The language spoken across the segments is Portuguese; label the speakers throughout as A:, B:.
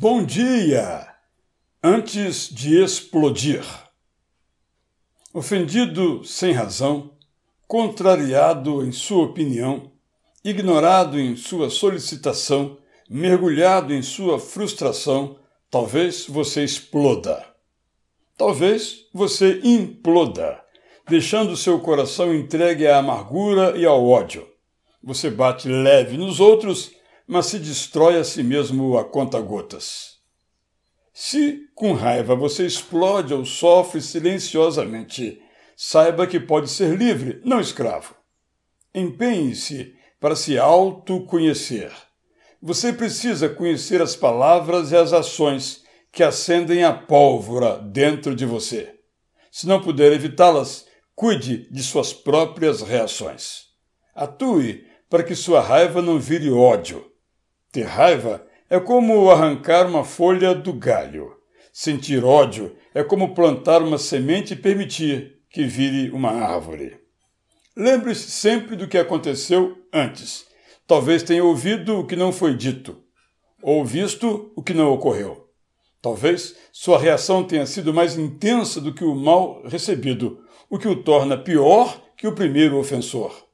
A: Bom dia! Antes de explodir. Ofendido sem razão, contrariado em sua opinião, ignorado em sua solicitação, mergulhado em sua frustração, talvez você exploda. Talvez você imploda, deixando seu coração entregue à amargura e ao ódio. Você bate leve nos outros mas se destrói a si mesmo a conta-gotas. Se com raiva você explode ou sofre silenciosamente, saiba que pode ser livre, não escravo. Empenhe-se para se autoconhecer. Você precisa conhecer as palavras e as ações que acendem a pólvora dentro de você. Se não puder evitá-las, cuide de suas próprias reações. Atue para que sua raiva não vire ódio. Ter raiva é como arrancar uma folha do galho. Sentir ódio é como plantar uma semente e permitir que vire uma árvore. Lembre-se sempre do que aconteceu antes. Talvez tenha ouvido o que não foi dito, ou visto o que não ocorreu. Talvez sua reação tenha sido mais intensa do que o mal recebido, o que o torna pior que o primeiro ofensor.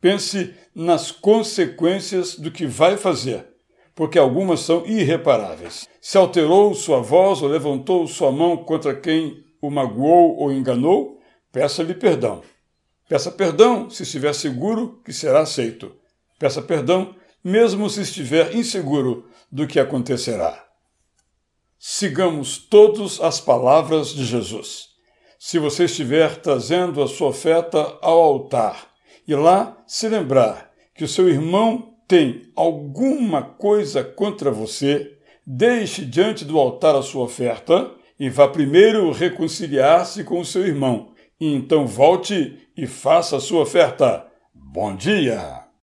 A: Pense nas consequências do que vai fazer, porque algumas são irreparáveis. Se alterou sua voz ou levantou sua mão contra quem o magoou ou enganou, peça-lhe perdão. Peça perdão se estiver seguro que será aceito. Peça perdão mesmo se estiver inseguro do que acontecerá. Sigamos todos as palavras de Jesus. Se você estiver trazendo a sua oferta ao altar, e lá se lembrar que o seu irmão tem alguma coisa contra você, deixe diante do altar a sua oferta e vá primeiro reconciliar-se com o seu irmão, e então volte e faça a sua oferta. Bom dia!